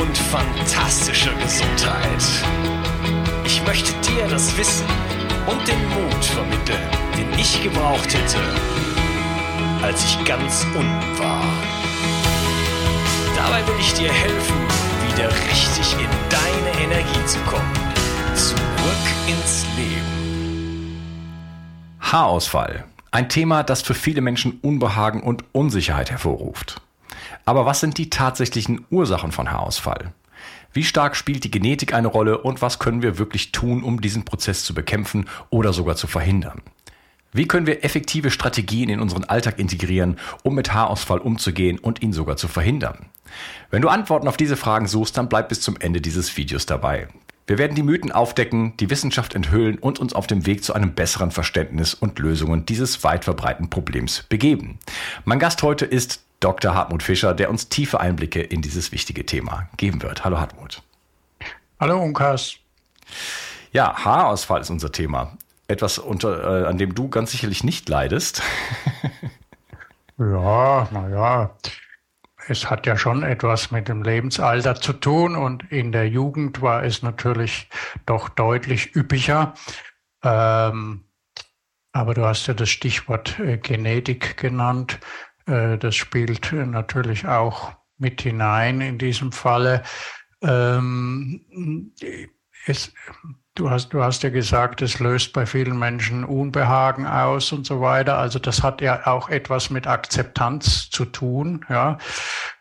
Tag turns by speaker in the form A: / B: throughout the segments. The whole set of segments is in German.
A: und fantastischer Gesundheit. Ich möchte dir das Wissen und den Mut vermitteln, den ich gebraucht hätte, als ich ganz unten war. Dabei will ich dir helfen, wieder richtig in deine Energie zu kommen. Zurück ins Leben.
B: Haarausfall. Ein Thema, das für viele Menschen Unbehagen und Unsicherheit hervorruft. Aber was sind die tatsächlichen Ursachen von Haarausfall? Wie stark spielt die Genetik eine Rolle und was können wir wirklich tun, um diesen Prozess zu bekämpfen oder sogar zu verhindern? Wie können wir effektive Strategien in unseren Alltag integrieren, um mit Haarausfall umzugehen und ihn sogar zu verhindern? Wenn du Antworten auf diese Fragen suchst, dann bleib bis zum Ende dieses Videos dabei. Wir werden die Mythen aufdecken, die Wissenschaft enthüllen und uns auf dem Weg zu einem besseren Verständnis und Lösungen dieses weit verbreiteten Problems begeben. Mein Gast heute ist Dr. Hartmut Fischer, der uns tiefe Einblicke in dieses wichtige Thema geben wird. Hallo Hartmut.
C: Hallo Unkas.
B: Ja, Haarausfall ist unser Thema. Etwas, unter, äh, an dem du ganz sicherlich nicht leidest.
C: ja, naja, es hat ja schon etwas mit dem Lebensalter zu tun und in der Jugend war es natürlich doch deutlich üppiger. Ähm, aber du hast ja das Stichwort äh, Genetik genannt. Äh, das spielt natürlich auch mit hinein in diesem Falle. Ähm, es, Du hast, du hast ja gesagt, es löst bei vielen Menschen Unbehagen aus und so weiter. Also das hat ja auch etwas mit Akzeptanz zu tun, ja,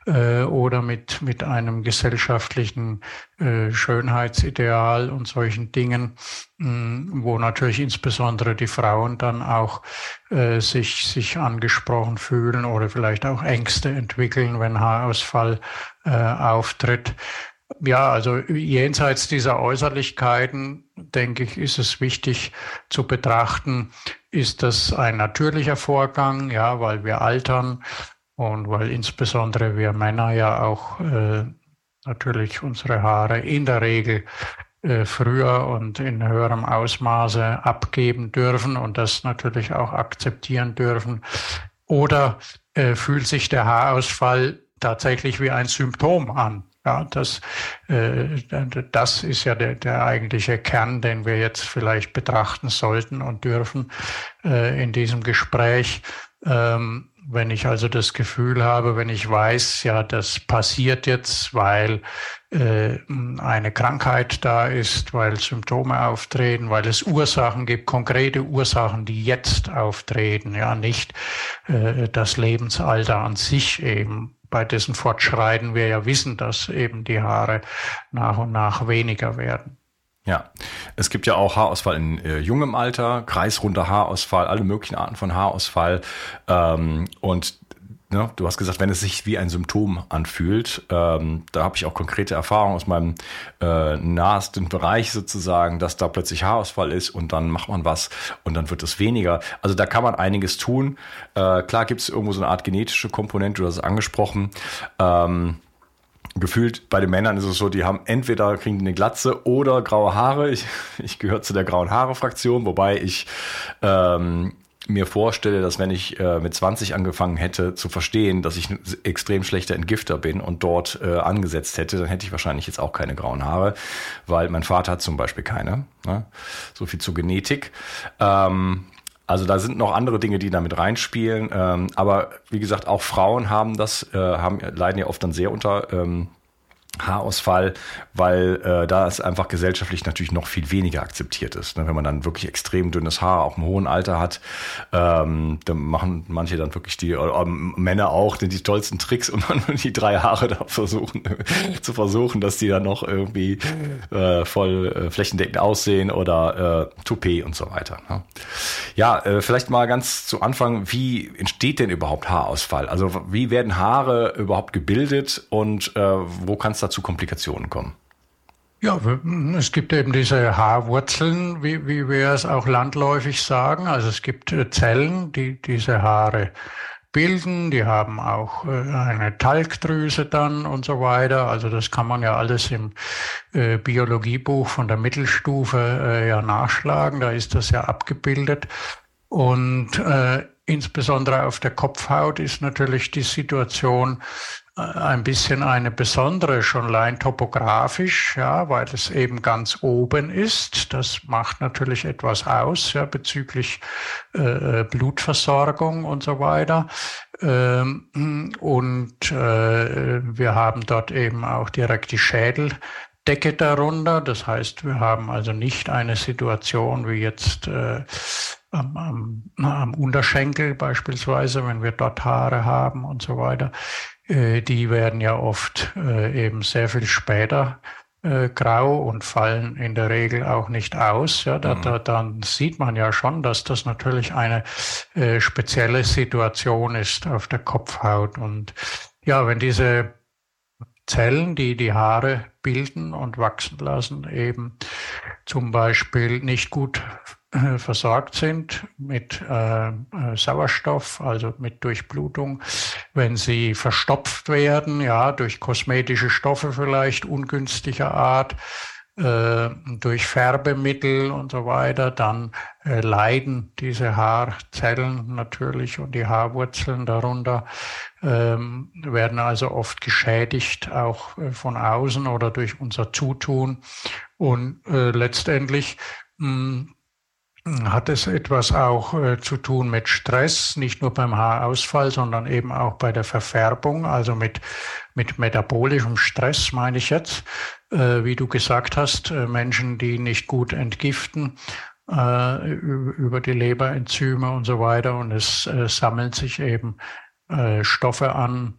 C: äh, oder mit, mit einem gesellschaftlichen äh, Schönheitsideal und solchen Dingen, mh, wo natürlich insbesondere die Frauen dann auch äh, sich, sich angesprochen fühlen oder vielleicht auch Ängste entwickeln, wenn Haarausfall äh, auftritt. Ja, also jenseits dieser Äußerlichkeiten, denke ich, ist es wichtig zu betrachten, ist das ein natürlicher Vorgang, ja, weil wir altern und weil insbesondere wir Männer ja auch äh, natürlich unsere Haare in der Regel äh, früher und in höherem Ausmaße abgeben dürfen und das natürlich auch akzeptieren dürfen. Oder äh, fühlt sich der Haarausfall tatsächlich wie ein Symptom an? Ja, das, äh, das ist ja der, der eigentliche Kern, den wir jetzt vielleicht betrachten sollten und dürfen äh, in diesem Gespräch. Ähm, wenn ich also das Gefühl habe, wenn ich weiß, ja, das passiert jetzt, weil äh, eine Krankheit da ist, weil Symptome auftreten, weil es Ursachen gibt, konkrete Ursachen, die jetzt auftreten, ja, nicht äh, das Lebensalter an sich eben bei dessen Fortschreiten wir ja wissen, dass eben die Haare nach und nach weniger werden.
B: Ja, es gibt ja auch Haarausfall in äh, jungem Alter, kreisrunder Haarausfall, alle möglichen Arten von Haarausfall. Ähm, und Ne, du hast gesagt, wenn es sich wie ein Symptom anfühlt, ähm, da habe ich auch konkrete Erfahrungen aus meinem äh, nahesten Bereich sozusagen, dass da plötzlich Haarausfall ist und dann macht man was und dann wird es weniger. Also da kann man einiges tun. Äh, klar gibt es irgendwo so eine Art genetische Komponente, du hast es angesprochen. Ähm, gefühlt bei den Männern ist es so, die haben entweder kriegen die eine Glatze oder graue Haare. Ich, ich gehöre zu der grauen Haare-Fraktion, wobei ich ähm, mir vorstelle, dass wenn ich äh, mit 20 angefangen hätte zu verstehen, dass ich ein extrem schlechter Entgifter bin und dort äh, angesetzt hätte, dann hätte ich wahrscheinlich jetzt auch keine grauen Haare, weil mein Vater hat zum Beispiel keine. Ne? So viel zur Genetik. Ähm, also da sind noch andere Dinge, die damit reinspielen. Ähm, aber wie gesagt, auch Frauen haben das, äh, haben, leiden ja oft dann sehr unter ähm, Haarausfall, weil äh, da es einfach gesellschaftlich natürlich noch viel weniger akzeptiert ist. Ne? Wenn man dann wirklich extrem dünnes Haar, auch im hohen Alter hat, ähm, dann machen manche dann wirklich die, äh, Männer auch, die, die tollsten Tricks, um dann die drei Haare da versuchen, zu versuchen, dass die dann noch irgendwie äh, voll äh, flächendeckend aussehen oder äh, Toupet und so weiter. Ne? Ja, äh, vielleicht mal ganz zu Anfang, wie entsteht denn überhaupt Haarausfall? Also wie werden Haare überhaupt gebildet und äh, wo kann es da zu Komplikationen kommen?
C: Ja, es gibt eben diese Haarwurzeln, wie, wie wir es auch landläufig sagen. Also es gibt äh, Zellen, die diese Haare bilden, die haben auch äh, eine Talgdrüse dann und so weiter. Also das kann man ja alles im äh, Biologiebuch von der Mittelstufe ja nachschlagen, da ist das ja abgebildet. Und äh, insbesondere auf der Kopfhaut ist natürlich die Situation ein bisschen eine besondere, schon allein topografisch, ja, weil es eben ganz oben ist. Das macht natürlich etwas aus, ja, bezüglich äh, Blutversorgung und so weiter. Ähm, und äh, wir haben dort eben auch direkt die Schädeldecke darunter. Das heißt, wir haben also nicht eine Situation wie jetzt äh, am, am, am Unterschenkel beispielsweise, wenn wir dort Haare haben und so weiter. Äh, die werden ja oft äh, eben sehr viel später äh, grau und fallen in der Regel auch nicht aus. Ja, da, mhm. da, dann sieht man ja schon, dass das natürlich eine äh, spezielle Situation ist auf der Kopfhaut. Und ja, wenn diese Zellen, die die Haare bilden und wachsen lassen, eben zum Beispiel nicht gut versorgt sind mit äh, äh, Sauerstoff, also mit Durchblutung, wenn sie verstopft werden, ja, durch kosmetische Stoffe vielleicht ungünstiger Art, äh, durch Färbemittel und so weiter, dann äh, leiden diese Haarzellen natürlich und die Haarwurzeln darunter, ähm, werden also oft geschädigt, auch äh, von außen oder durch unser Zutun. Und letztendlich mh, hm, hat es etwas auch äh, zu tun mit Stress, nicht nur beim Haarausfall, sondern eben auch bei der Verfärbung, also mit, mit metabolischem Stress meine ich jetzt, äh, wie du gesagt hast, äh, Menschen, die nicht gut entgiften äh, über die Leberenzyme und so weiter und es äh, sammeln sich eben äh, Stoffe an,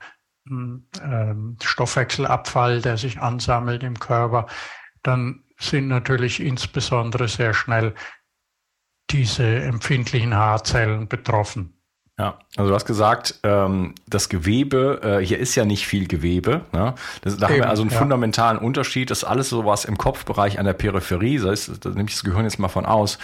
C: ähm, Stoffwechselabfall, der sich ansammelt im Körper, dann sind natürlich insbesondere sehr schnell diese empfindlichen Haarzellen betroffen.
B: Ja, also du hast gesagt, ähm, das Gewebe, äh, hier ist ja nicht viel Gewebe. Ne? Das, da Eben, haben wir also einen ja. fundamentalen Unterschied. Das ist alles sowas im Kopfbereich an der Peripherie, das heißt, da nehme ich das Gehirn jetzt mal von aus.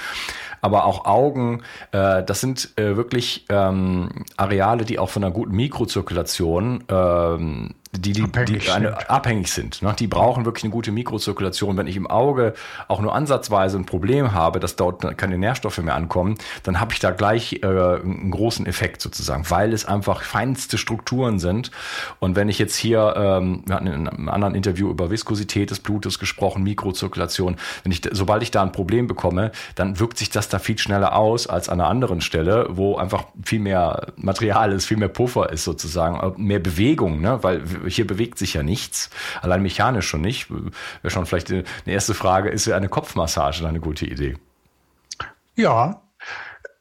B: Aber auch Augen, äh, das sind äh, wirklich ähm, Areale, die auch von einer guten Mikrozirkulation ähm, die, die, abhängig die eine, sind. abhängig sind. Ne? Die brauchen wirklich eine gute Mikrozirkulation. Wenn ich im Auge auch nur ansatzweise ein Problem habe, dass dort keine Nährstoffe mehr ankommen, dann habe ich da gleich äh, einen großen Effekt sozusagen, weil es einfach feinste Strukturen sind. Und wenn ich jetzt hier, ähm, wir hatten in einem anderen Interview über Viskosität des Blutes gesprochen, Mikrozirkulation, wenn ich, sobald ich da ein Problem bekomme, dann wirkt sich das da viel schneller aus als an einer anderen Stelle, wo einfach viel mehr Material ist, viel mehr Puffer ist sozusagen, mehr Bewegung, ne? weil hier bewegt sich ja nichts, allein mechanisch schon nicht. Wäre schon vielleicht eine erste Frage, ist ja eine Kopfmassage eine gute Idee?
C: Ja,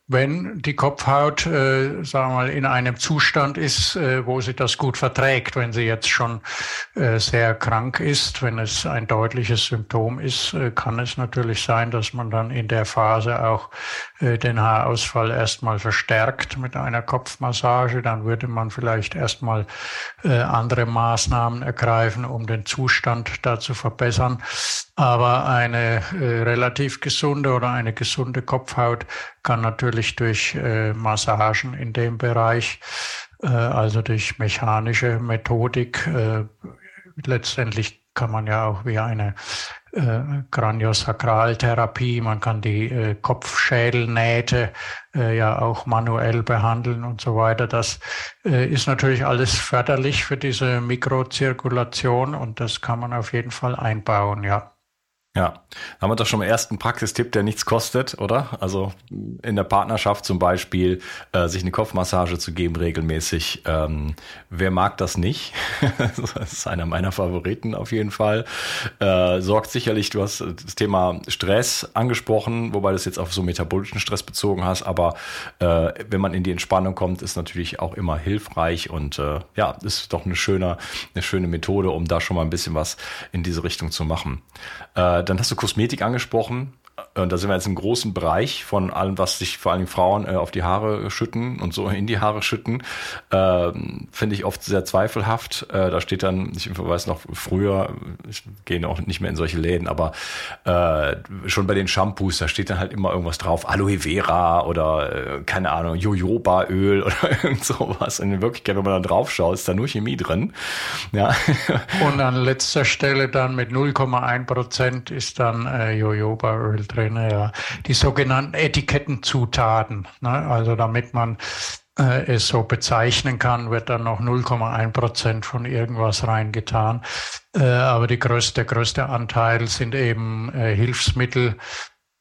C: wenn die Kopfhaut, äh, sagen wir mal, in einem Zustand ist, äh, wo sie das gut verträgt, wenn sie jetzt schon äh, sehr krank ist, wenn es ein deutliches Symptom ist, äh, kann es natürlich sein, dass man dann in der Phase auch den Haarausfall erstmal verstärkt mit einer Kopfmassage. Dann würde man vielleicht erstmal äh, andere Maßnahmen ergreifen, um den Zustand da zu verbessern. Aber eine äh, relativ gesunde oder eine gesunde Kopfhaut kann natürlich durch äh, Massagen in dem Bereich, äh, also durch mechanische Methodik, äh, letztendlich kann man ja auch wie eine äh, Kraniosakraltherapie, man kann die äh, Kopfschädelnähte äh, ja auch manuell behandeln und so weiter. Das äh, ist natürlich alles förderlich für diese Mikrozirkulation und das kann man auf jeden Fall einbauen, ja.
B: Ja, haben wir doch schon mal ersten Praxistipp, der nichts kostet, oder? Also in der Partnerschaft zum Beispiel äh, sich eine Kopfmassage zu geben regelmäßig. Ähm, wer mag das nicht? das ist einer meiner Favoriten auf jeden Fall. Äh, sorgt sicherlich, du hast das Thema Stress angesprochen, wobei du es jetzt auf so metabolischen Stress bezogen hast, aber äh, wenn man in die Entspannung kommt, ist natürlich auch immer hilfreich und äh, ja, ist doch eine schöne, eine schöne Methode, um da schon mal ein bisschen was in diese Richtung zu machen. Dann hast du Kosmetik angesprochen. Und da sind wir jetzt im großen Bereich von allem, was sich vor allem Frauen äh, auf die Haare schütten und so in die Haare schütten. Ähm, Finde ich oft sehr zweifelhaft. Äh, da steht dann, ich weiß noch früher, ich gehe auch nicht mehr in solche Läden, aber äh, schon bei den Shampoos, da steht dann halt immer irgendwas drauf, Aloe Vera oder äh, keine Ahnung, Jojobaöl oder irgend sowas. Und in Wirklichkeit, wenn man da drauf schaut, ist da nur Chemie drin. Ja.
C: Und an letzter Stelle dann mit 0,1 Prozent ist dann äh, Drin, ja. Die sogenannten Etikettenzutaten. Ne? Also damit man äh, es so bezeichnen kann, wird dann noch 0,1 Prozent von irgendwas reingetan. Äh, aber die größte, der größte Anteil sind eben äh, Hilfsmittel,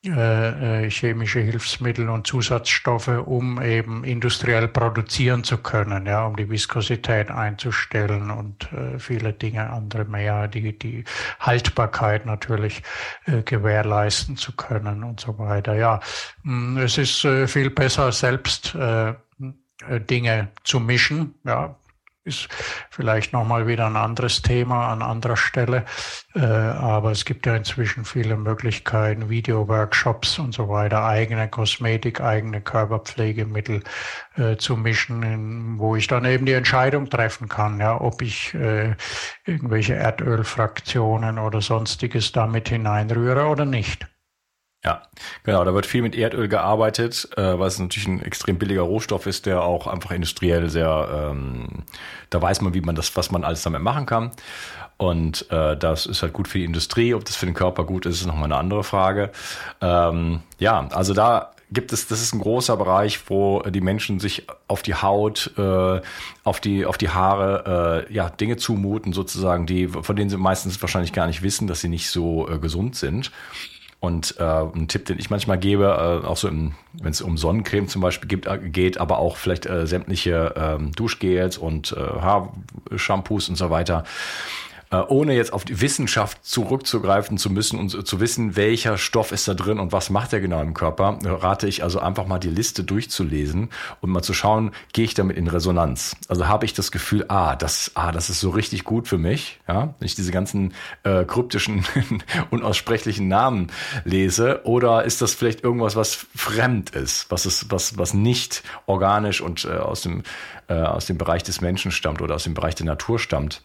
C: äh, äh, chemische Hilfsmittel und Zusatzstoffe, um eben industriell produzieren zu können, ja, um die Viskosität einzustellen und äh, viele Dinge andere mehr, die die Haltbarkeit natürlich äh, gewährleisten zu können und so weiter. Ja, mm, es ist äh, viel besser selbst äh, Dinge zu mischen, ja, ist vielleicht nochmal wieder ein anderes Thema an anderer Stelle. Äh, aber es gibt ja inzwischen viele Möglichkeiten, Videoworkshops und so weiter, eigene Kosmetik, eigene Körperpflegemittel äh, zu mischen, wo ich dann eben die Entscheidung treffen kann, ja, ob ich äh, irgendwelche Erdölfraktionen oder sonstiges damit hineinrühre oder nicht.
B: Ja, genau, da wird viel mit Erdöl gearbeitet, äh, weil es natürlich ein extrem billiger Rohstoff ist, der auch einfach industriell sehr, ähm, da weiß man, wie man das, was man alles damit machen kann. Und äh, das ist halt gut für die Industrie. Ob das für den Körper gut ist, ist nochmal eine andere Frage. Ähm, ja, also da gibt es, das ist ein großer Bereich, wo die Menschen sich auf die Haut, äh, auf die, auf die Haare, äh, ja, Dinge zumuten sozusagen, die, von denen sie meistens wahrscheinlich gar nicht wissen, dass sie nicht so äh, gesund sind. Und äh, ein Tipp, den ich manchmal gebe, äh, auch so wenn es um Sonnencreme zum Beispiel gibt, äh, geht, aber auch vielleicht äh, sämtliche äh, Duschgels und äh, Haarshampoos und so weiter, ohne jetzt auf die Wissenschaft zurückzugreifen zu müssen und zu wissen, welcher Stoff ist da drin und was macht er genau im Körper, rate ich also einfach mal die Liste durchzulesen und mal zu schauen, gehe ich damit in Resonanz? Also habe ich das Gefühl, ah, das, ah, das ist so richtig gut für mich, ja, wenn ich diese ganzen äh, kryptischen, unaussprechlichen Namen lese, oder ist das vielleicht irgendwas, was fremd ist, was ist, was, was nicht organisch und äh, aus dem äh, aus dem Bereich des Menschen stammt oder aus dem Bereich der Natur stammt?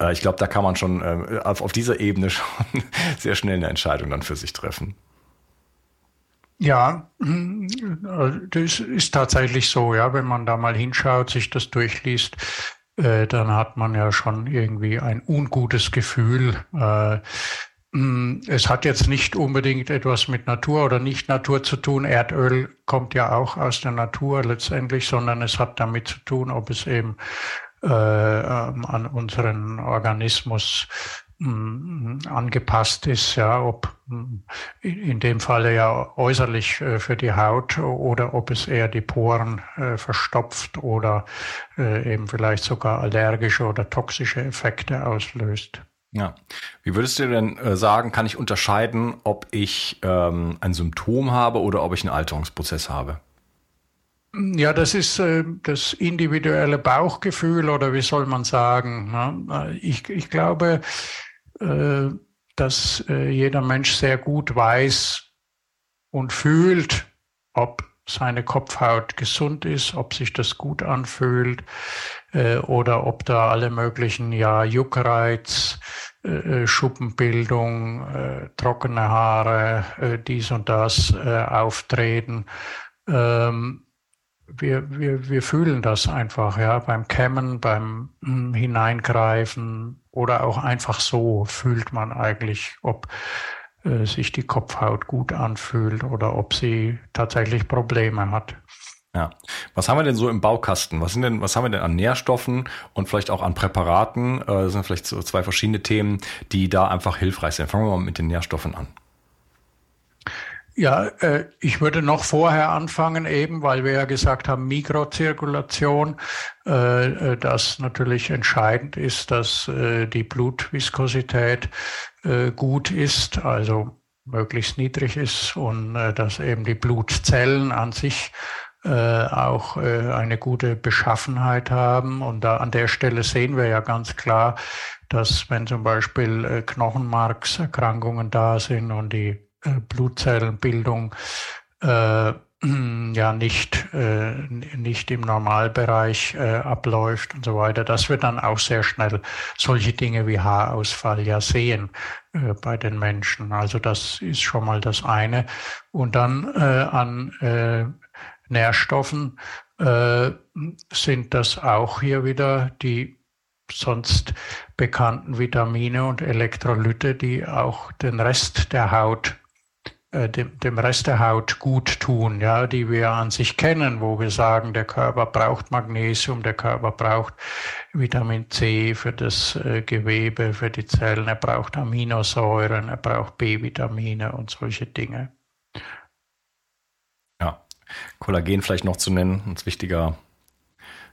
B: Äh, ich glaube, da kann man schon äh, auf, dieser Ebene schon sehr schnell eine Entscheidung dann für sich treffen.
C: Ja, das ist tatsächlich so, ja, wenn man da mal hinschaut, sich das durchliest, äh, dann hat man ja schon irgendwie ein ungutes Gefühl. Äh, mm, es hat jetzt nicht unbedingt etwas mit Natur oder Nicht-Natur zu tun. Erdöl kommt ja auch aus der Natur letztendlich, sondern es hat damit zu tun, ob es eben äh, ähm, an unseren Organismus mm, angepasst ist, ja, ob mm, in dem Falle ja äußerlich äh, für die Haut oder ob es eher die Poren äh, verstopft oder äh, eben vielleicht sogar allergische oder toxische Effekte auslöst.
B: Ja. Wie würdest du denn sagen, kann ich unterscheiden, ob ich ähm, ein Symptom habe oder ob ich einen Alterungsprozess habe?
C: Ja, das ist äh, das individuelle Bauchgefühl oder wie soll man sagen. Ne? Ich, ich glaube, äh, dass äh, jeder Mensch sehr gut weiß und fühlt, ob seine Kopfhaut gesund ist, ob sich das gut anfühlt äh, oder ob da alle möglichen ja Juckreiz, äh, Schuppenbildung, äh, trockene Haare, äh, dies und das äh, auftreten. Ähm, wir, wir, wir fühlen das einfach, ja, beim Kämmen, beim hm, Hineingreifen, oder auch einfach so fühlt man eigentlich, ob äh, sich die Kopfhaut gut anfühlt oder ob sie tatsächlich Probleme hat.
B: Ja. Was haben wir denn so im Baukasten? Was sind denn, was haben wir denn an Nährstoffen und vielleicht auch an Präparaten? Äh, das sind vielleicht so zwei verschiedene Themen, die da einfach hilfreich sind. Fangen wir mal mit den Nährstoffen an.
C: Ja, äh, ich würde noch vorher anfangen, eben weil wir ja gesagt haben, Mikrozirkulation, äh, äh dass natürlich entscheidend ist, dass äh, die Blutviskosität gut ist, also möglichst niedrig ist und dass eben die Blutzellen an sich auch eine gute Beschaffenheit haben. Und da an der Stelle sehen wir ja ganz klar, dass wenn zum Beispiel Knochenmarkserkrankungen da sind und die Blutzellenbildung äh, ja nicht, äh, nicht im Normalbereich äh, abläuft und so weiter, dass wir dann auch sehr schnell solche Dinge wie Haarausfall ja sehen äh, bei den Menschen. Also das ist schon mal das eine. Und dann äh, an äh, Nährstoffen äh, sind das auch hier wieder die sonst bekannten Vitamine und Elektrolyte, die auch den Rest der Haut äh, dem, dem Rest der Haut gut tun, ja, die wir an sich kennen, wo wir sagen, der Körper braucht Magnesium, der Körper braucht Vitamin C für das äh, Gewebe, für die Zellen, er braucht Aminosäuren, er braucht B-Vitamine und solche Dinge.
B: Kollagen vielleicht noch zu nennen, ein wichtiger,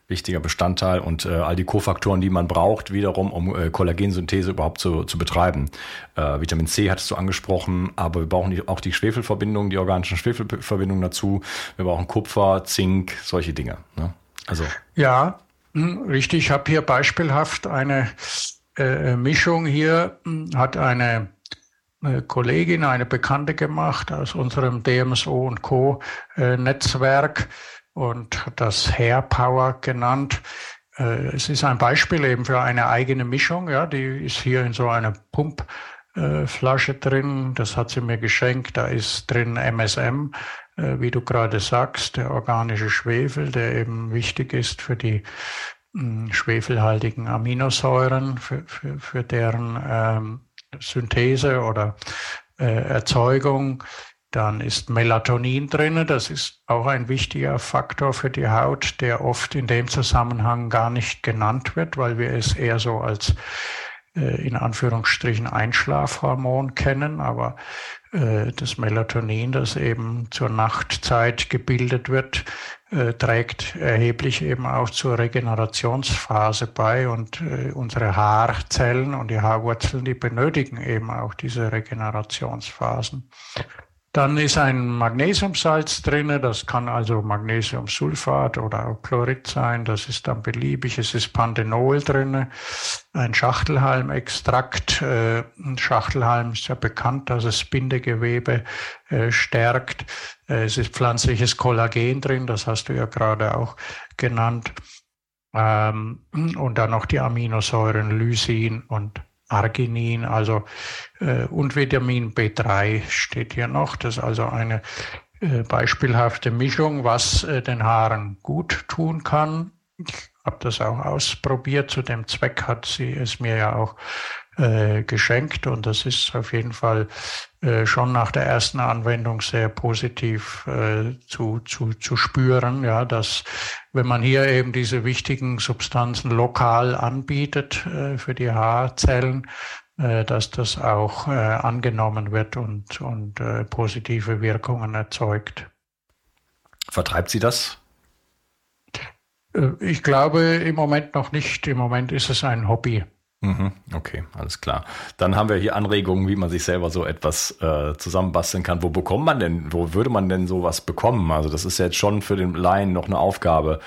B: wichtiger Bestandteil und äh, all die Kofaktoren, die man braucht, wiederum, um äh, Kollagensynthese überhaupt zu, zu betreiben. Äh, Vitamin C hattest du angesprochen, aber wir brauchen die, auch die Schwefelverbindungen, die organischen Schwefelverbindungen dazu. Wir brauchen Kupfer, Zink, solche Dinge. Ne?
C: Also. Ja, hm, richtig. Ich habe hier beispielhaft eine äh, Mischung hier, hm, hat eine eine Kollegin, eine Bekannte gemacht aus unserem DMSO und Co. Äh, Netzwerk und das Hair Power genannt. Äh, es ist ein Beispiel eben für eine eigene Mischung. Ja, die ist hier in so einer Pumpflasche drin. Das hat sie mir geschenkt. Da ist drin MSM, äh, wie du gerade sagst, der organische Schwefel, der eben wichtig ist für die hm, schwefelhaltigen Aminosäuren, für, für, für deren ähm, Synthese oder äh, Erzeugung. Dann ist Melatonin drin. Das ist auch ein wichtiger Faktor für die Haut, der oft in dem Zusammenhang gar nicht genannt wird, weil wir es eher so als äh, in Anführungsstrichen Einschlafhormon kennen. Aber äh, das Melatonin, das eben zur Nachtzeit gebildet wird, äh, trägt erheblich eben auch zur Regenerationsphase bei und äh, unsere Haarzellen und die Haarwurzeln, die benötigen eben auch diese Regenerationsphasen. Dann ist ein Magnesiumsalz drin, das kann also Magnesiumsulfat oder auch Chlorid sein, das ist dann beliebig. Es ist Panthenol drin, ein Schachtelhalmextrakt. Äh, Schachtelhalm ist ja bekannt, dass es Bindegewebe äh, stärkt. Äh, es ist pflanzliches Kollagen drin, das hast du ja gerade auch genannt. Ähm, und dann noch die Aminosäuren Lysin und Arginin, also äh, und Vitamin B3 steht hier noch. Das ist also eine äh, beispielhafte Mischung, was äh, den Haaren gut tun kann. Ich habe das auch ausprobiert. Zu dem Zweck hat sie es mir ja auch äh, geschenkt und das ist auf jeden Fall äh, schon nach der ersten Anwendung sehr positiv äh, zu, zu, zu spüren, ja, dass wenn man hier eben diese wichtigen Substanzen lokal anbietet äh, für die Haarzellen, äh, dass das auch äh, angenommen wird und, und positive Wirkungen erzeugt.
B: Vertreibt sie das?
C: Ich glaube im Moment noch nicht. Im Moment ist es ein Hobby.
B: Mhm, okay, alles klar. Dann haben wir hier Anregungen, wie man sich selber so etwas äh, zusammenbasteln kann. Wo bekommt man denn, wo würde man denn sowas bekommen? Also das ist jetzt schon für den Laien noch eine Aufgabe.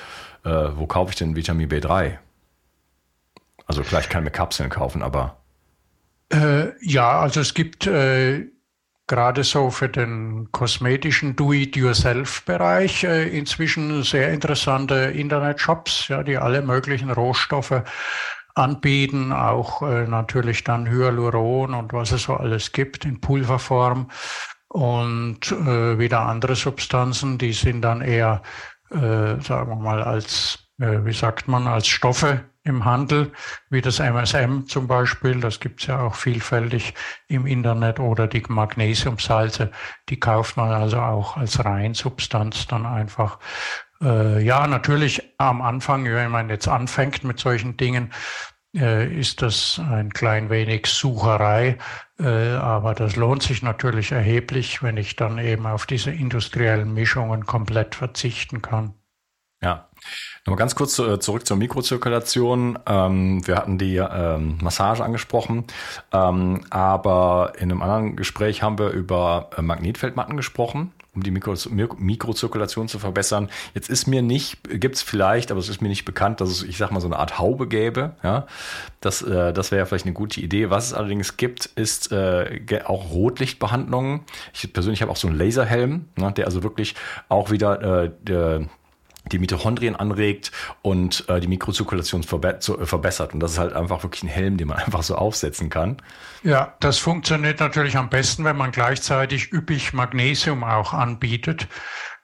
B: Äh, wo kaufe ich denn Vitamin B3? Also vielleicht kann ich mir Kapseln kaufen, aber.
C: Äh, ja, also es gibt äh, gerade so für den kosmetischen Do-it-yourself-Bereich äh, inzwischen sehr interessante Internetshops, ja, die alle möglichen Rohstoffe anbieten, auch äh, natürlich dann Hyaluron und was es so alles gibt in Pulverform und äh, wieder andere Substanzen, die sind dann eher, äh, sagen wir mal, als, äh, wie sagt man, als Stoffe im Handel, wie das MSM zum Beispiel, das gibt's ja auch vielfältig im Internet, oder die Magnesiumsalze, die kauft man also auch als Reinsubstanz dann einfach. Äh, ja, natürlich am Anfang, wenn man jetzt anfängt mit solchen Dingen, äh, ist das ein klein wenig Sucherei, äh, aber das lohnt sich natürlich erheblich, wenn ich dann eben auf diese industriellen Mischungen komplett verzichten kann.
B: Ja. Nochmal ganz kurz äh, zurück zur Mikrozirkulation. Ähm, wir hatten die ähm, Massage angesprochen, ähm, aber in einem anderen Gespräch haben wir über Magnetfeldmatten gesprochen um die Mikro Mikrozirkulation zu verbessern. Jetzt ist mir nicht, gibt es vielleicht, aber es ist mir nicht bekannt, dass es, ich sag mal, so eine Art Haube gäbe. Ja, das, äh, das wäre ja vielleicht eine gute Idee. Was es allerdings gibt, ist äh, auch Rotlichtbehandlungen. Ich persönlich habe auch so einen Laserhelm, ne, der also wirklich auch wieder äh, der, die Mitochondrien anregt und äh, die Mikrozirkulation verbe zu, äh, verbessert. Und das ist halt einfach wirklich ein Helm, den man einfach so aufsetzen kann.
C: Ja, das funktioniert natürlich am besten, wenn man gleichzeitig üppig Magnesium auch anbietet,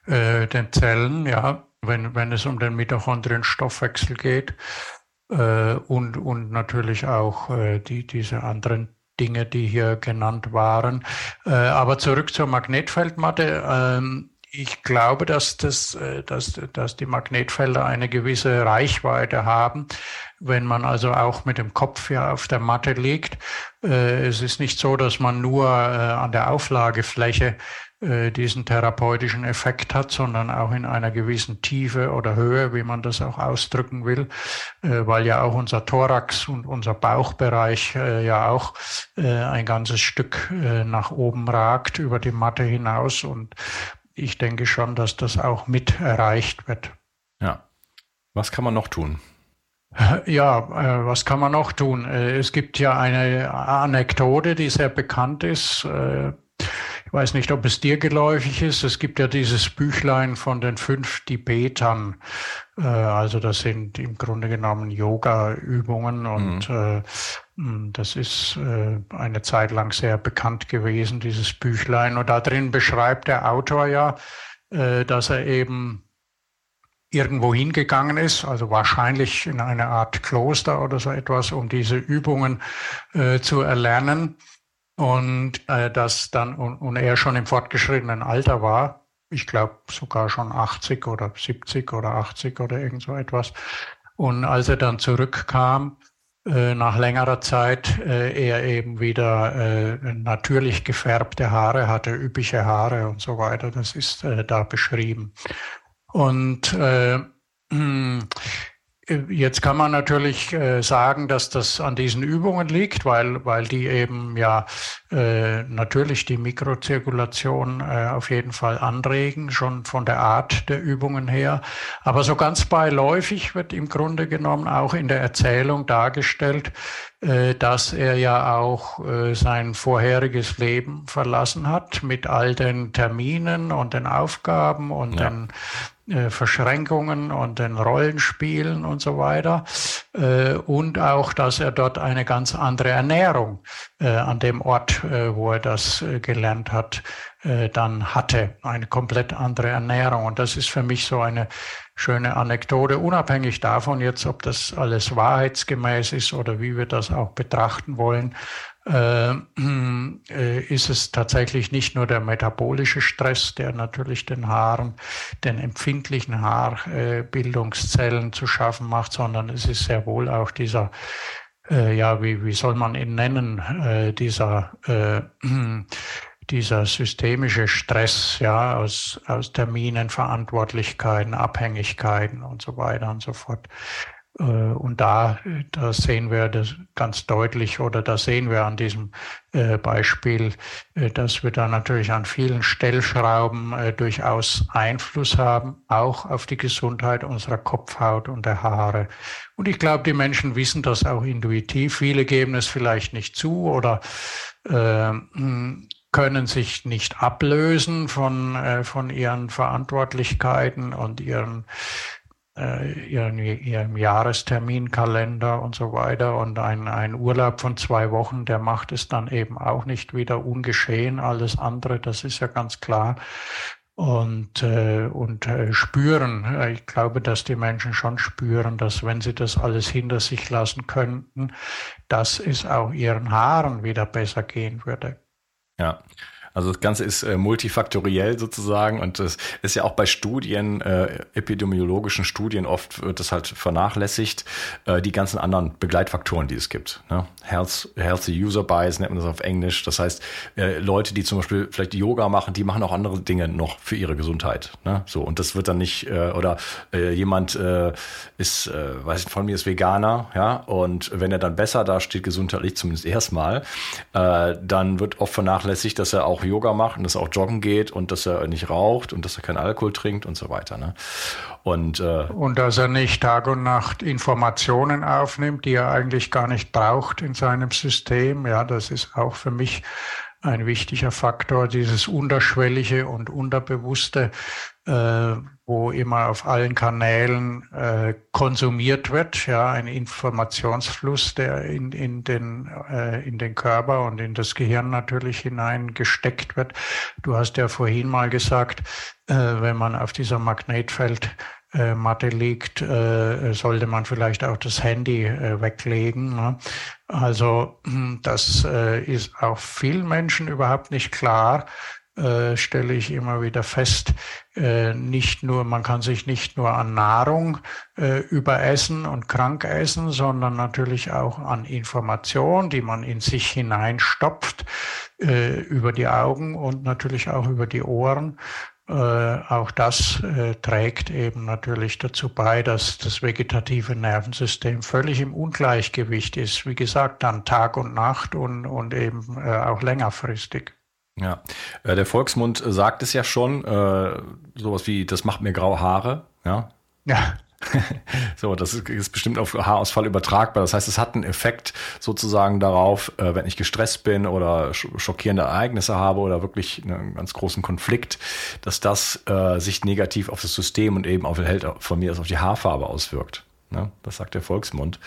C: äh, den Zellen, ja, wenn, wenn es um den Mitochondrien-Stoffwechsel geht. Äh, und, und natürlich auch äh, die, diese anderen Dinge, die hier genannt waren. Äh, aber zurück zur Magnetfeldmatte. Ähm, ich glaube, dass, das, äh, dass, dass die Magnetfelder eine gewisse Reichweite haben, wenn man also auch mit dem Kopf ja auf der Matte liegt. Äh, es ist nicht so, dass man nur äh, an der Auflagefläche diesen therapeutischen Effekt hat, sondern auch in einer gewissen Tiefe oder Höhe, wie man das auch ausdrücken will, weil ja auch unser Thorax und unser Bauchbereich ja auch ein ganzes Stück nach oben ragt über die Matte hinaus und ich denke schon, dass das auch mit erreicht wird.
B: Ja. Was kann man noch tun?
C: Ja, äh, was kann man noch tun? Äh, es gibt ja eine Anekdote, die sehr bekannt ist. Äh, ich weiß nicht, ob es dir geläufig ist. Es gibt ja dieses Büchlein von den fünf Tibetern. Also das sind im Grunde genommen Yoga-Übungen und mhm. Hm, das ist äh, eine Zeit lang sehr bekannt gewesen, dieses Büchlein. Und da drin beschreibt der Autor ja, äh, dass er eben irgendwo hingegangen ist, also wahrscheinlich in eine Art Kloster oder so etwas, um diese Übungen äh, zu erlernen. Und äh, dass dann, und, er schon im fortgeschrittenen Alter war, ich glaube sogar schon 80 oder 70 oder 80 oder irgend so etwas. Und als er dann zurückkam, nach längerer Zeit äh, er eben wieder äh, natürlich gefärbte Haare hatte, üppige Haare und so weiter. Das ist äh, da beschrieben. Und äh, Jetzt kann man natürlich äh, sagen, dass das an diesen Übungen liegt, weil, weil die eben ja äh, natürlich die Mikrozirkulation äh, auf jeden Fall anregen, schon von der Art der Übungen her. Aber so ganz beiläufig wird im Grunde genommen auch in der Erzählung dargestellt, äh, dass er ja auch äh, sein vorheriges Leben verlassen hat mit all den Terminen und den Aufgaben und ja. den äh, Verschränkungen und den Rollenspielen und so weiter. Äh, und auch, dass er dort eine ganz andere Ernährung äh, an dem Ort, wo er das gelernt hat, dann hatte. Eine komplett andere Ernährung. Und das ist für mich so eine schöne Anekdote, unabhängig davon jetzt, ob das alles wahrheitsgemäß ist oder wie wir das auch betrachten wollen. Äh, äh, ist es tatsächlich nicht nur der metabolische Stress, der natürlich den Haaren, den empfindlichen Haarbildungszellen zu schaffen macht, sondern es ist sehr wohl auch dieser, äh, ja, wie, wie soll man ihn nennen, dieser, dieser systemische Stress, ja, aus, aus Terminen, Verantwortlichkeiten, Abhängigkeiten und so weiter und so fort. Äh, und da, da sehen wir das ganz deutlich oder da sehen wir an diesem äh, Beispiel, äh, dass wir da natürlich an vielen Stellschrauben durchaus Einfluss haben, auch auf die Gesundheit unserer Kopfhaut und der Haare. Und ich glaube, die Menschen wissen das auch intuitiv. Viele geben es vielleicht nicht zu oder äh, können sich nicht ablösen von, von ihren Verantwortlichkeiten und ihren äh, ihren, ihrem Jahresterminkalender und so weiter. Und ein, ein Urlaub von zwei Wochen, der macht es dann eben auch nicht wieder ungeschehen. Alles andere, das ist ja ganz klar. und, äh, und äh, spüren. Ich glaube, dass die Menschen schon spüren, dass wenn sie das alles hinter sich lassen könnten, dass es auch ihren Haaren wieder besser gehen würde.
B: Ja, also das Ganze ist äh, multifaktoriell sozusagen und das ist ja auch bei Studien, äh, epidemiologischen Studien oft wird das halt vernachlässigt, äh, die ganzen anderen Begleitfaktoren, die es gibt. Ne? Health, Healthy User Bias nennt man das auf Englisch. Das heißt, äh, Leute, die zum Beispiel vielleicht Yoga machen, die machen auch andere Dinge noch für ihre Gesundheit. Ne? So und das wird dann nicht äh, oder äh, jemand ist, weiß ich, von mir ist Veganer, ja und wenn er dann besser dasteht gesundheitlich zumindest erstmal, dann wird oft vernachlässigt, dass er auch Yoga macht und dass er auch joggen geht und dass er nicht raucht und dass er keinen Alkohol trinkt und so weiter. Ne?
C: Und, äh, und dass er nicht Tag und Nacht Informationen aufnimmt, die er eigentlich gar nicht braucht in seinem System. Ja, das ist auch für mich ein wichtiger Faktor, dieses Unterschwellige und Unterbewusste, wo immer auf allen Kanälen äh, konsumiert wird, ja, ein Informationsfluss, der in, in, den, äh, in den Körper und in das Gehirn natürlich hineingesteckt wird. Du hast ja vorhin mal gesagt, äh, wenn man auf dieser Magnetfeld äh, Matte liegt, äh, sollte man vielleicht auch das Handy äh, weglegen. Ne? Also hm, das äh, ist auch vielen Menschen überhaupt nicht klar, äh, stelle ich immer wieder fest, äh, nicht nur, man kann sich nicht nur an Nahrung äh, überessen und krank essen, sondern natürlich auch an Information, die man in sich hineinstopft, äh, über die Augen und natürlich auch über die Ohren. Äh, auch das äh, trägt eben natürlich dazu bei, dass das vegetative Nervensystem völlig im Ungleichgewicht ist. Wie gesagt, dann Tag und Nacht und, und eben auch längerfristig.
B: Ja, äh, der Volksmund sagt es ja schon, äh, sowas wie, das macht mir graue Haare. Ja.
C: Ja.
B: so, das ist, ist, bestimmt auf Haarausfall übertragbar. Das heißt, es hat einen Effekt sozusagen darauf, äh, wenn ich gestresst bin oder schockierende Ereignisse habe oder wirklich einen ganz großen Konflikt, dass das äh, sich negativ auf das System und eben auf hält von mir auf die Haarfarbe auswirkt. Ne? Das sagt der Volksmund.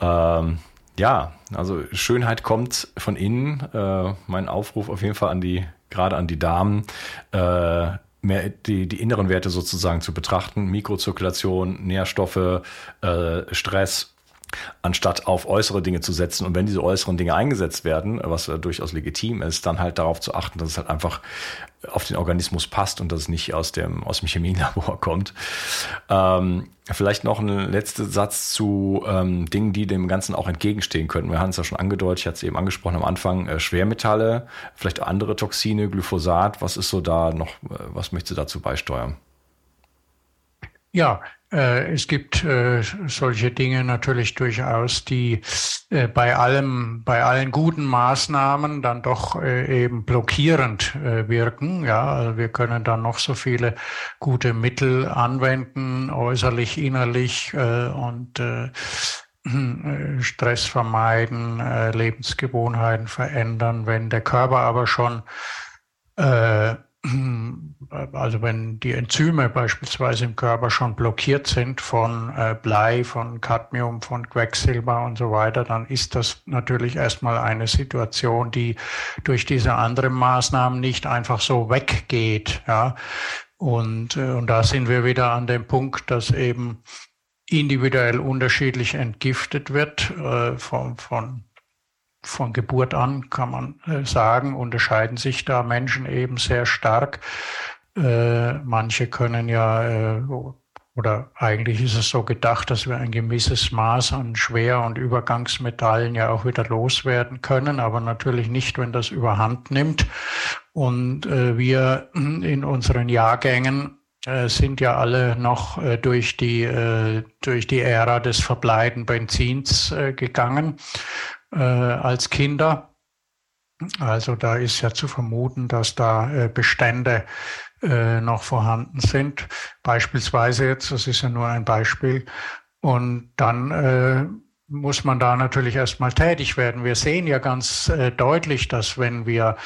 B: Ähm, ja, also Schönheit kommt von innen. Äh, mein Aufruf auf jeden Fall an die, gerade an die Damen, äh, mehr die, die inneren Werte sozusagen zu betrachten. Mikrozirkulation, Nährstoffe, äh, Stress, anstatt auf äußere Dinge zu setzen. Und wenn diese äußeren Dinge eingesetzt werden, was durchaus legitim ist, dann halt darauf zu achten, dass es halt einfach auf den Organismus passt und dass es nicht aus dem, aus dem Chemielabor kommt. Ähm, vielleicht noch ein letzter Satz zu ähm, Dingen, die dem Ganzen auch entgegenstehen könnten. Wir haben es ja schon angedeutet, ich hatte es eben angesprochen am Anfang, äh, Schwermetalle, vielleicht andere Toxine, Glyphosat. Was ist so da noch, äh, was möchtest du dazu beisteuern?
C: Ja, es gibt äh, solche Dinge natürlich durchaus, die äh, bei allem, bei allen guten Maßnahmen dann doch eben blockierend wirken. Ja, also wir können dann noch so viele gute Mittel anwenden, äußerlich, innerlich und Stress vermeiden, Lebensgewohnheiten verändern. Wenn der Körper aber schon also wenn die Enzyme beispielsweise im Körper schon blockiert sind von äh, Blei, von Cadmium, von Quecksilber und so weiter, dann ist das natürlich erstmal eine Situation, die durch diese anderen Maßnahmen nicht einfach so weggeht. Ja. Und, äh, und da sind wir wieder an dem Punkt, dass eben individuell unterschiedlich entgiftet wird äh, von, von von Geburt an, kann man äh, sagen, unterscheiden sich da Menschen eben sehr stark. Äh, manche können ja, äh, oder eigentlich ist es so gedacht, dass wir ein gewisses Maß an Schwer- und Übergangsmetallen ja auch wieder loswerden können, aber natürlich nicht, wenn das überhand nimmt. Und wir in unseren Jahrgängen sind ja alle noch durch die, durch die Ära des verbleiten Benzins gegangen äh, als Kinder. Also da ist ja zu vermuten, dass da äh, Bestände äh, noch vorhanden sind. Beispielsweise jetzt, das ist ja nur ein Beispiel. Und dann äh, muss man da natürlich erstmal tätig werden. Wir sehen ja ganz äh, deutlich, dass wenn wir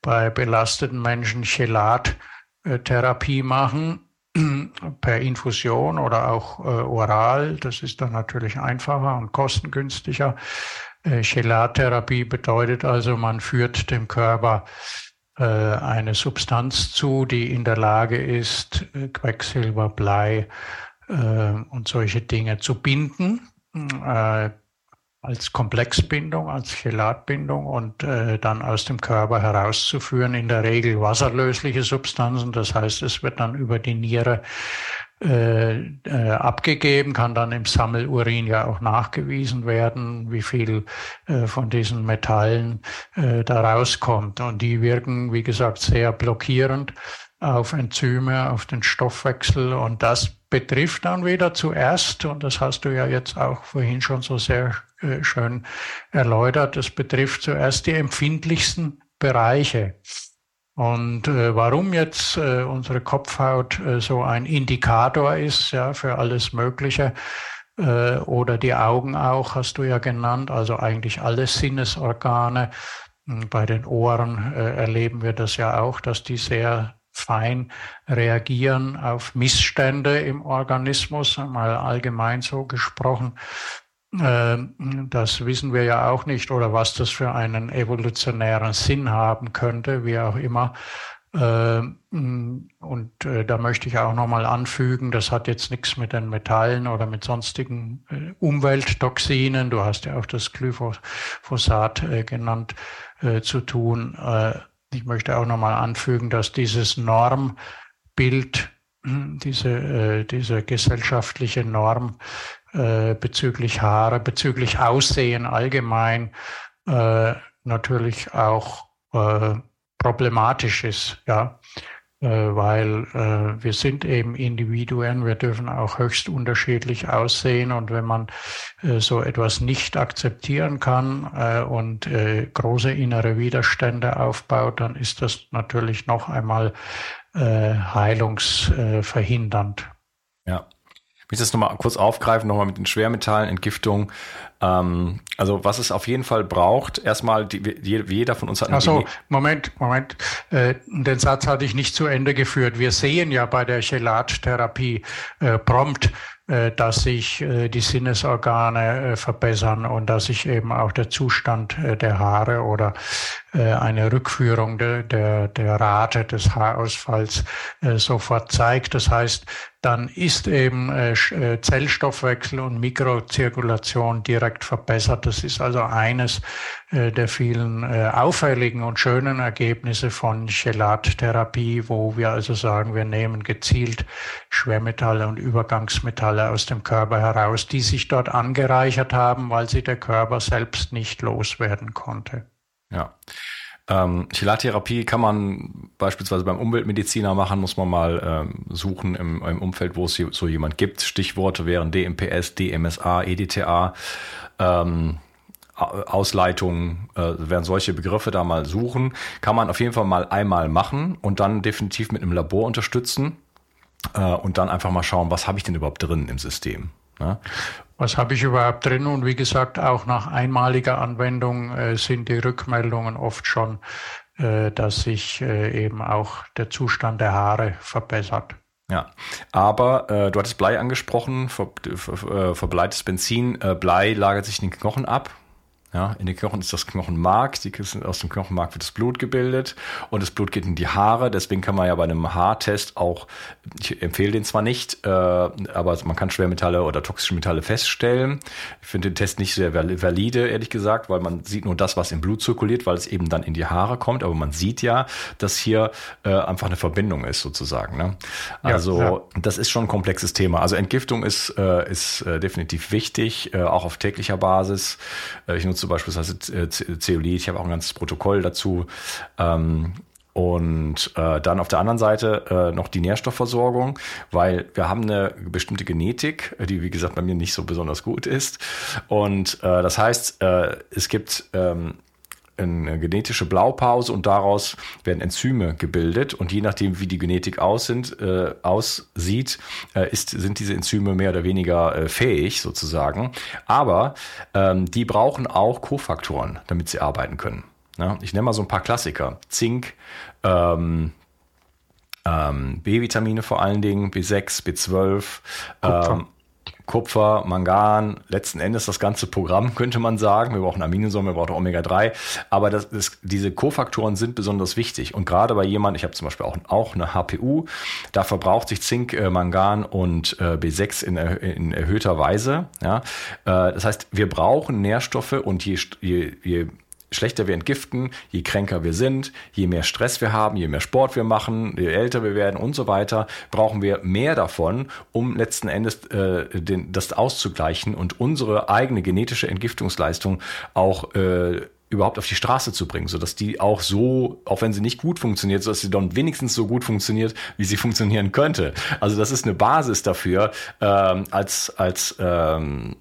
C: bei belasteten Menschen Chelattherapie machen, per Infusion oder auch äh, oral, das ist dann natürlich einfacher und kostengünstiger, Chelattherapie bedeutet also, man führt dem Körper äh, eine Substanz zu, die in der Lage ist, äh, Quecksilber, Blei äh, und solche Dinge zu binden äh, als Komplexbindung, als Chelatbindung und äh, dann aus dem Körper herauszuführen, in der Regel wasserlösliche Substanzen. Das heißt, es wird dann über die Niere äh, äh, abgegeben, kann dann im Sammelurin ja auch nachgewiesen werden, wie viel äh, von diesen Metallen äh, da rauskommt. Und die wirken, wie gesagt, sehr blockierend auf Enzyme, auf den Stoffwechsel. Und das betrifft dann wieder zuerst, und das hast du ja jetzt auch vorhin schon so sehr äh, schön erläutert, das betrifft zuerst die empfindlichsten Bereiche. Und äh, warum jetzt äh, unsere Kopfhaut äh, so ein Indikator ist, ja, für alles Mögliche, äh, oder die Augen auch, hast du ja genannt, also eigentlich alle Sinnesorgane. Hm, bei den Ohren äh, erleben wir das ja auch, dass die sehr fein reagieren auf Missstände im Organismus, mal allgemein so gesprochen. Ähm, das wissen wir ja auch nicht oder was das für einen evolutionären Sinn haben könnte, wie auch immer. Ähm, und äh, da möchte ich auch nochmal anfügen, das hat jetzt nichts mit den Metallen oder mit sonstigen äh, Umwelttoxinen, du hast ja auch das Glyphosat äh, genannt, zu tun. Ich möchte auch nochmal anfügen, dass dieses Normbild, diese, diese gesellschaftliche Norm äh, bezüglich Haare, bezüglich Aussehen allgemein äh, natürlich auch äh, problematisch ist, ja, äh, weil äh, wir sind eben Individuen, wir dürfen auch höchst unterschiedlich aussehen und wenn man äh, so etwas nicht akzeptieren kann und große innere Widerstände aufbaut, dann ist das natürlich noch einmal heilungsverhindernd.
B: Ja, ich möchte das nochmal kurz aufgreifen, nochmal mit den Schwermetallen, Entgiftung. Ähm, also was es auf jeden Fall braucht, erstmal, die, jeder von uns hat
C: eine Also Moment, Moment, äh, den Satz hatte ich nicht zu Ende geführt. Wir sehen ja bei der Chelattherapie äh, prompt, äh, dass sich äh, die Sinnesorgane äh, verbessern und dass sich eben auch der Zustand der Haare oder eine Rückführung der, der, der Rate des Haarausfalls sofort zeigt. Das heißt, dann ist eben Zellstoffwechsel und Mikrozirkulation direkt verbessert. Das ist also eines der vielen auffälligen und schönen Ergebnisse von Chelattherapie, wo wir also sagen, wir nehmen gezielt Schwermetalle und Übergangsmetalle aus dem Körper heraus, die sich dort angereichert haben, weil sie der Körper selbst nicht loswerden konnte.
B: Ja. Ähm, Chelattherapie kann man beispielsweise beim Umweltmediziner machen, muss man mal ähm, suchen im, im, Umfeld, wo es so jemand gibt. Stichworte wären DMPS, DMSA, EDTA. Ähm, Ausleitungen, äh, werden solche Begriffe da mal suchen. Kann man auf jeden Fall mal einmal machen und dann definitiv mit einem Labor unterstützen äh, und dann einfach mal schauen, was habe ich denn überhaupt drin im System. Ne?
C: Was habe ich überhaupt drin? Und wie gesagt, auch nach einmaliger Anwendung äh, sind die Rückmeldungen oft schon, äh, dass sich äh, eben auch der Zustand der Haare verbessert.
B: Ja, aber äh, du hattest Blei angesprochen, ver, ver, äh, verbleites Benzin. Äh, Blei lagert sich in den Knochen ab. Ja, in den Knochen ist das Knochenmark, die, aus dem Knochenmark wird das Blut gebildet und das Blut geht in die Haare. Deswegen kann man ja bei einem Haartest auch, ich empfehle den zwar nicht, äh, aber man kann Schwermetalle oder toxische Metalle feststellen. Ich finde den Test nicht sehr valide, ehrlich gesagt, weil man sieht nur das, was im Blut zirkuliert, weil es eben dann in die Haare kommt. Aber man sieht ja, dass hier äh, einfach eine Verbindung ist, sozusagen. Ne? Also ja, ja. das ist schon ein komplexes Thema. Also Entgiftung ist, äh, ist äh, definitiv wichtig, äh, auch auf täglicher Basis. Äh, ich nutze nutze beispielsweise Zeolit, ich habe auch ein ganzes Protokoll dazu. Ähm, und äh, dann auf der anderen Seite äh, noch die Nährstoffversorgung, weil wir haben eine bestimmte Genetik, die wie gesagt bei mir nicht so besonders gut ist. Und äh, das heißt, äh, es gibt ähm, eine genetische Blaupause und daraus werden Enzyme gebildet und je nachdem, wie die Genetik aussieht, äh, aussieht äh, ist, sind diese Enzyme mehr oder weniger äh, fähig sozusagen. Aber ähm, die brauchen auch Kofaktoren, damit sie arbeiten können. Ja, ich nenne mal so ein paar Klassiker. Zink, ähm, ähm, B-Vitamine vor allen Dingen, B6, B12, ähm, Kupfer, Mangan, letzten Endes das ganze Programm, könnte man sagen. Wir brauchen Aminosäuren, wir brauchen Omega-3. Aber das, das, diese Kofaktoren sind besonders wichtig. Und gerade bei jemand, ich habe zum Beispiel auch, auch eine HPU, da verbraucht sich Zink, äh, Mangan und äh, B6 in, in erhöhter Weise. Ja? Äh, das heißt, wir brauchen Nährstoffe und je, je, je schlechter wir entgiften, je kränker wir sind, je mehr Stress wir haben, je mehr Sport wir machen, je älter wir werden und so weiter, brauchen wir mehr davon, um letzten Endes äh, den, das auszugleichen und unsere eigene genetische Entgiftungsleistung auch äh, überhaupt auf die Straße zu bringen, so dass die auch so, auch wenn sie nicht gut funktioniert, so dass sie dann wenigstens so gut funktioniert, wie sie funktionieren könnte. Also das ist eine Basis dafür, ähm, als als ähm,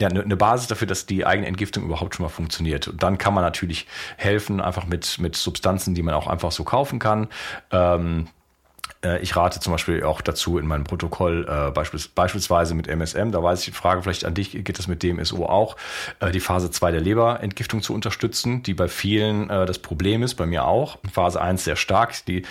B: ja, eine ne Basis dafür, dass die eigene Entgiftung überhaupt schon mal funktioniert. Und dann kann man natürlich helfen, einfach mit, mit Substanzen, die man auch einfach so kaufen kann. Ähm, äh, ich rate zum Beispiel auch dazu in meinem Protokoll, äh, beispiels, beispielsweise mit MSM, da weiß ich die Frage vielleicht an dich, geht das mit DMSO auch, äh, die Phase 2 der Leberentgiftung zu unterstützen, die bei vielen äh, das Problem ist, bei mir auch. Phase 1 sehr stark, die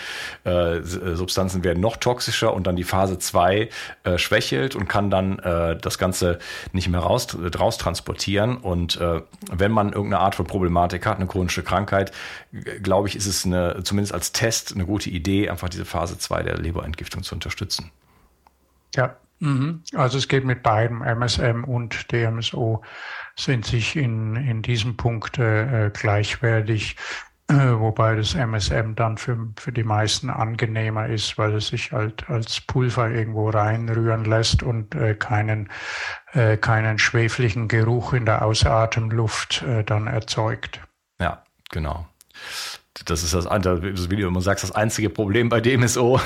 B: äh, Substanzen werden noch toxischer und dann die Phase 2 äh, schwächelt und kann dann äh, das Ganze nicht mehr raus, raus transportieren. Und äh, wenn man irgendeine Art von Problematik hat, eine chronische Krankheit, glaube ich, ist es eine, zumindest als Test eine gute Idee, einfach diese Phase 2 bei der Leberentgiftung zu unterstützen.
C: Ja, mhm. also es geht mit beidem, MSM und DMSO sind sich in, in diesem Punkt äh, gleichwertig, äh, wobei das MSM dann für, für die meisten angenehmer ist, weil es sich halt als Pulver irgendwo reinrühren lässt und äh, keinen, äh, keinen schweflichen Geruch in der Ausatemluft äh, dann erzeugt.
B: Ja, genau das ist das, das, wie du immer sagst, das einzige Problem bei DMSO,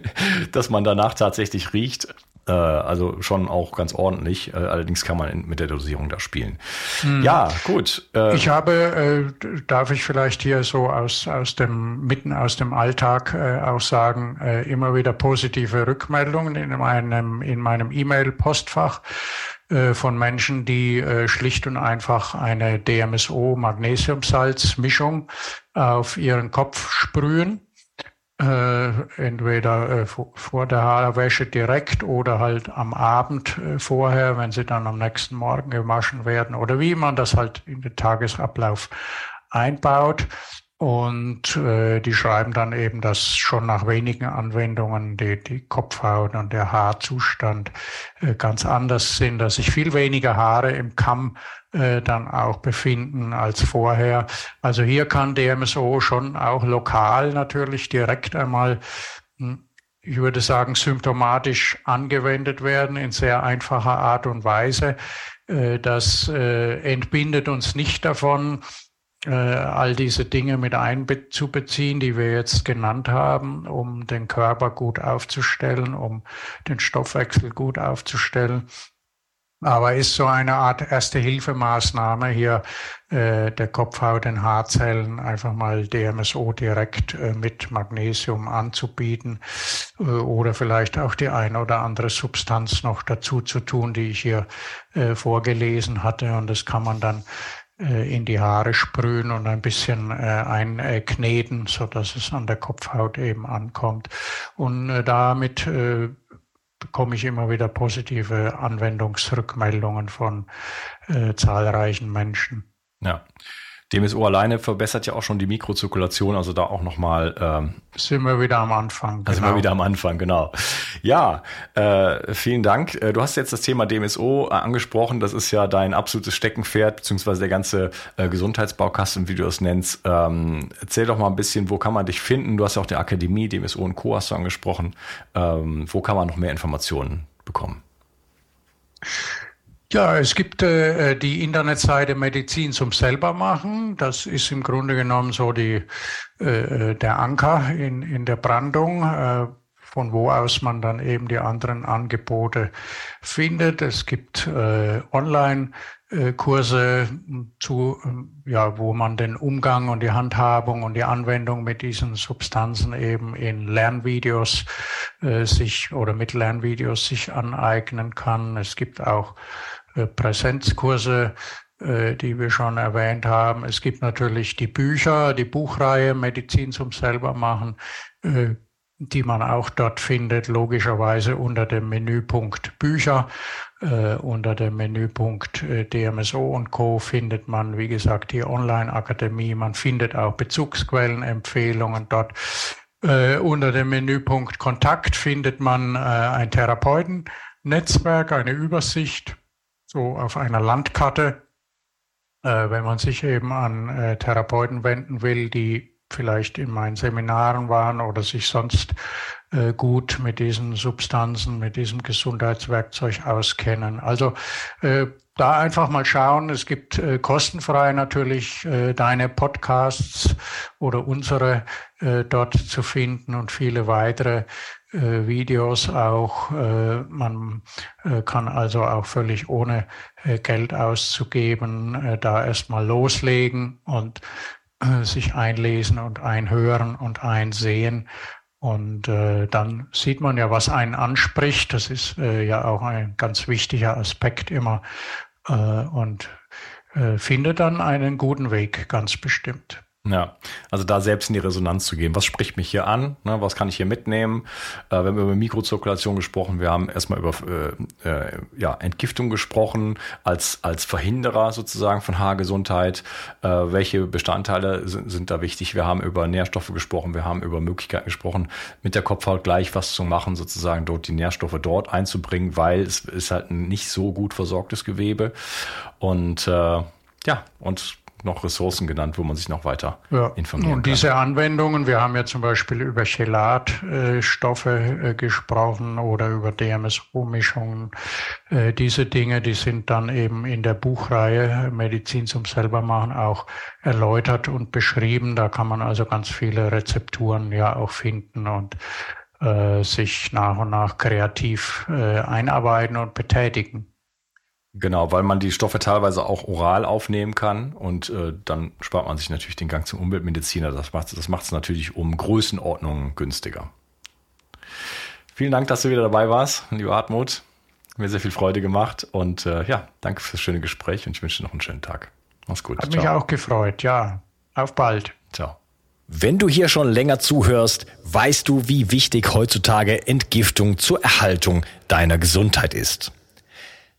B: dass man danach tatsächlich riecht. Äh, also schon auch ganz ordentlich. Äh, allerdings kann man mit der Dosierung da spielen.
C: Hm. Ja, gut. Äh, ich habe, äh, darf ich vielleicht hier so aus, aus dem, mitten aus dem Alltag äh, auch sagen, äh, immer wieder positive Rückmeldungen in meinem, in meinem E-Mail-Postfach äh, von Menschen, die äh, schlicht und einfach eine DMSO-Magnesiumsalz-Mischung auf ihren Kopf sprühen. Äh, entweder äh, vor der Haarwäsche direkt oder halt am Abend äh, vorher, wenn sie dann am nächsten Morgen gewaschen werden oder wie man das halt in den Tagesablauf einbaut. Und äh, die schreiben dann eben, dass schon nach wenigen Anwendungen die, die Kopfhaut und der Haarzustand äh, ganz anders sind, dass sich viel weniger Haare im Kamm äh, dann auch befinden als vorher. Also hier kann DMSO schon auch lokal natürlich direkt einmal, hm, ich würde sagen, symptomatisch angewendet werden in sehr einfacher Art und Weise. Äh, das äh, entbindet uns nicht davon, all diese Dinge mit einzubeziehen, die wir jetzt genannt haben, um den Körper gut aufzustellen, um den Stoffwechsel gut aufzustellen. Aber ist so eine Art Erste-Hilfemaßnahme hier äh, der Kopfhaut, den Haarzellen einfach mal DMSO direkt äh, mit Magnesium anzubieten äh, oder vielleicht auch die eine oder andere Substanz noch dazu zu tun, die ich hier äh, vorgelesen hatte. Und das kann man dann äh, in die Haare sprühen und ein bisschen äh, einkneten, so dass es an der Kopfhaut eben ankommt. Und äh, damit äh, bekomme ich immer wieder positive Anwendungsrückmeldungen von äh, zahlreichen Menschen.
B: Ja. DMSO alleine verbessert ja auch schon die Mikrozirkulation, also da auch nochmal. Ähm,
C: sind wir wieder am Anfang.
B: Genau. Sind wir wieder am Anfang, genau. Ja, äh, vielen Dank. Äh, du hast jetzt das Thema DMSO äh, angesprochen. Das ist ja dein absolutes Steckenpferd, beziehungsweise der ganze äh, Gesundheitsbaukasten, wie du das nennst. Ähm, erzähl doch mal ein bisschen, wo kann man dich finden? Du hast ja auch die Akademie, DMSO und Co. hast du angesprochen. Ähm, wo kann man noch mehr Informationen bekommen?
C: Ja, es gibt äh, die Internetseite Medizin zum selbermachen. Das ist im Grunde genommen so die, äh, der Anker in, in der Brandung, äh, von wo aus man dann eben die anderen Angebote findet. Es gibt äh, Online Kurse zu, ja, wo man den Umgang und die Handhabung und die Anwendung mit diesen Substanzen eben in Lernvideos äh, sich oder mit Lernvideos sich aneignen kann. Es gibt auch äh, Präsenzkurse, äh, die wir schon erwähnt haben. Es gibt natürlich die Bücher, die Buchreihe Medizin zum selbermachen. Äh, die man auch dort findet, logischerweise unter dem Menüpunkt Bücher. Äh, unter dem Menüpunkt äh, DMSO und Co. findet man, wie gesagt, die Online-Akademie. Man findet auch Bezugsquellenempfehlungen dort. Äh, unter dem Menüpunkt Kontakt findet man äh, ein Therapeutennetzwerk, eine Übersicht, so auf einer Landkarte. Äh, wenn man sich eben an äh, Therapeuten wenden will, die vielleicht in meinen Seminaren waren oder sich sonst äh, gut mit diesen Substanzen, mit diesem Gesundheitswerkzeug auskennen. Also äh, da einfach mal schauen. Es gibt äh, kostenfrei natürlich äh, deine Podcasts oder unsere äh, dort zu finden und viele weitere Videos auch. Äh, man äh, kann also auch völlig ohne äh, Geld auszugeben äh, da erstmal loslegen und äh, sich einlesen und einhören und einsehen. Und äh, dann sieht man ja, was einen anspricht. Das ist äh, ja auch ein ganz wichtiger Aspekt immer. Äh, und äh, findet dann einen guten Weg, ganz bestimmt.
B: Ja, also da selbst in die Resonanz zu gehen. Was spricht mich hier an? Ne, was kann ich hier mitnehmen? Äh, wir haben über Mikrozirkulation gesprochen. Wir haben erstmal über äh, äh, ja, Entgiftung gesprochen als, als Verhinderer sozusagen von Haargesundheit. Äh, welche Bestandteile sind, sind da wichtig? Wir haben über Nährstoffe gesprochen. Wir haben über Möglichkeiten gesprochen, mit der Kopfhaut gleich was zu machen, sozusagen dort die Nährstoffe dort einzubringen, weil es ist halt ein nicht so gut versorgtes Gewebe. Und äh, ja, und noch Ressourcen genannt, wo man sich noch weiter ja. informieren
C: Und diese Anwendungen, wir haben ja zum Beispiel über Chelatstoffe äh, gesprochen oder über DMSO-Mischungen. Äh, diese Dinge, die sind dann eben in der Buchreihe Medizin zum Selbermachen auch erläutert und beschrieben. Da kann man also ganz viele Rezepturen ja auch finden und äh, sich nach und nach kreativ äh, einarbeiten und betätigen.
B: Genau, weil man die Stoffe teilweise auch oral aufnehmen kann und äh, dann spart man sich natürlich den Gang zum Umweltmediziner. Das macht es das natürlich um Größenordnungen günstiger. Vielen Dank, dass du wieder dabei warst, lieber Hartmut. Mir sehr viel Freude gemacht und äh, ja, danke fürs schöne Gespräch und ich wünsche dir noch einen schönen Tag.
C: Mach's gut. Hat Ciao. mich auch gefreut, ja. Auf bald.
B: Ciao. Wenn du hier schon länger zuhörst, weißt du, wie wichtig heutzutage Entgiftung zur Erhaltung deiner Gesundheit ist.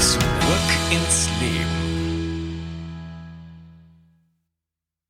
A: Zurück ins Leben.